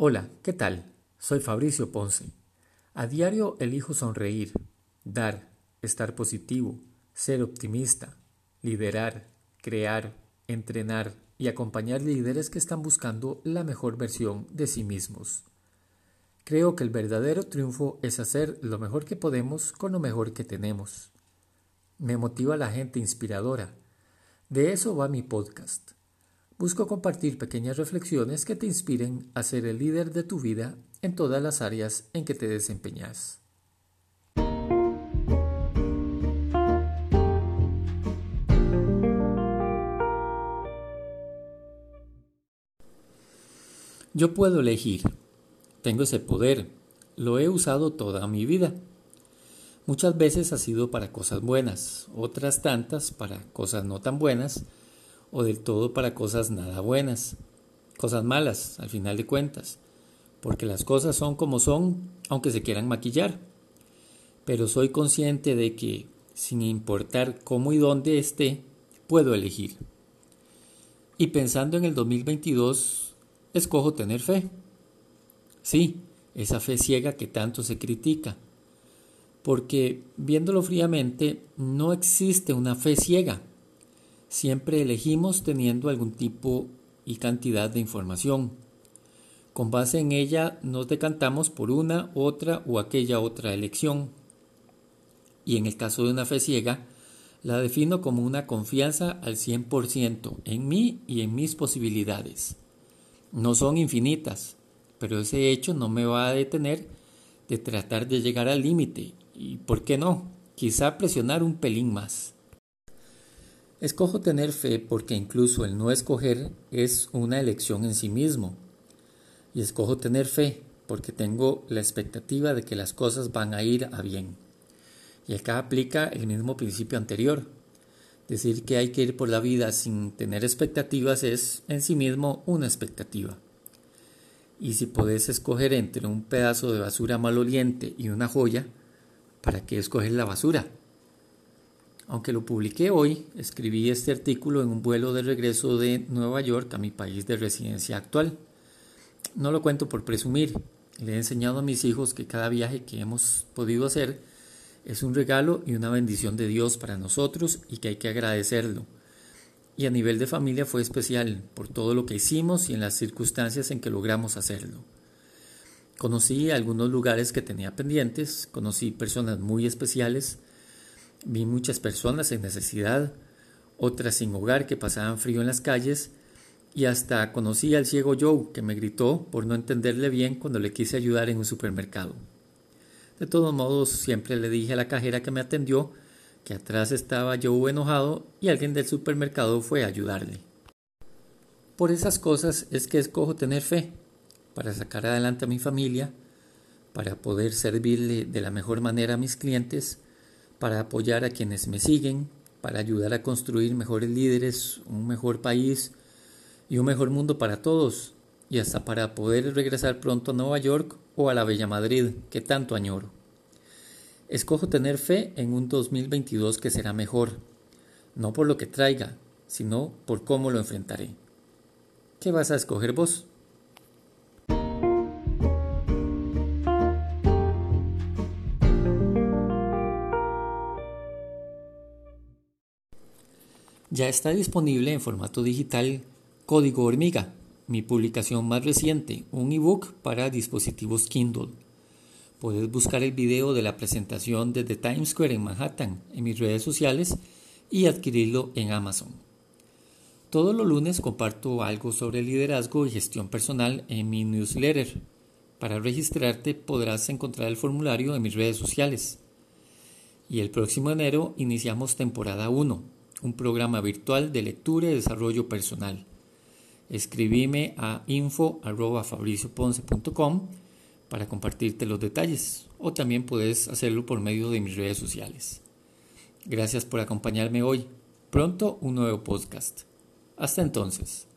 Hola, ¿qué tal? Soy Fabricio Ponce. A diario elijo sonreír, dar, estar positivo, ser optimista, liderar, crear, entrenar y acompañar líderes que están buscando la mejor versión de sí mismos. Creo que el verdadero triunfo es hacer lo mejor que podemos con lo mejor que tenemos. Me motiva la gente inspiradora. De eso va mi podcast. Busco compartir pequeñas reflexiones que te inspiren a ser el líder de tu vida en todas las áreas en que te desempeñas. Yo puedo elegir tengo ese poder. Lo he usado toda mi vida. Muchas veces ha sido para cosas buenas, otras tantas para cosas no tan buenas o del todo para cosas nada buenas, cosas malas al final de cuentas, porque las cosas son como son aunque se quieran maquillar. Pero soy consciente de que, sin importar cómo y dónde esté, puedo elegir. Y pensando en el 2022, escojo tener fe. Sí, esa fe ciega que tanto se critica. Porque, viéndolo fríamente, no existe una fe ciega. Siempre elegimos teniendo algún tipo y cantidad de información. Con base en ella nos decantamos por una, otra o aquella otra elección. Y en el caso de una fe ciega, la defino como una confianza al 100% en mí y en mis posibilidades. No son infinitas, pero ese hecho no me va a detener de tratar de llegar al límite y, ¿por qué no? Quizá presionar un pelín más. Escojo tener fe porque incluso el no escoger es una elección en sí mismo. Y escojo tener fe porque tengo la expectativa de que las cosas van a ir a bien. Y acá aplica el mismo principio anterior. Decir que hay que ir por la vida sin tener expectativas es en sí mismo una expectativa. Y si podés escoger entre un pedazo de basura maloliente y una joya, ¿para qué escoger la basura? Aunque lo publiqué hoy, escribí este artículo en un vuelo de regreso de Nueva York a mi país de residencia actual. No lo cuento por presumir, le he enseñado a mis hijos que cada viaje que hemos podido hacer es un regalo y una bendición de Dios para nosotros y que hay que agradecerlo y a nivel de familia fue especial por todo lo que hicimos y en las circunstancias en que logramos hacerlo. Conocí algunos lugares que tenía pendientes, conocí personas muy especiales, vi muchas personas en necesidad, otras sin hogar que pasaban frío en las calles y hasta conocí al ciego Joe que me gritó por no entenderle bien cuando le quise ayudar en un supermercado. De todos modos, siempre le dije a la cajera que me atendió que atrás estaba yo enojado y alguien del supermercado fue a ayudarle. Por esas cosas es que escojo tener fe, para sacar adelante a mi familia, para poder servirle de la mejor manera a mis clientes, para apoyar a quienes me siguen, para ayudar a construir mejores líderes, un mejor país y un mejor mundo para todos, y hasta para poder regresar pronto a Nueva York o a la Bella Madrid, que tanto añoro. Escojo tener fe en un 2022 que será mejor, no por lo que traiga, sino por cómo lo enfrentaré. ¿Qué vas a escoger vos? Ya está disponible en formato digital Código Hormiga, mi publicación más reciente, un ebook para dispositivos Kindle. Puedes buscar el video de la presentación desde Times Square en Manhattan en mis redes sociales y adquirirlo en Amazon. Todos los lunes comparto algo sobre liderazgo y gestión personal en mi newsletter. Para registrarte podrás encontrar el formulario en mis redes sociales. Y el próximo enero iniciamos temporada 1, un programa virtual de lectura y desarrollo personal. Escribime a info.fabricioponce.com para compartirte los detalles o también puedes hacerlo por medio de mis redes sociales. Gracias por acompañarme hoy. Pronto un nuevo podcast. Hasta entonces.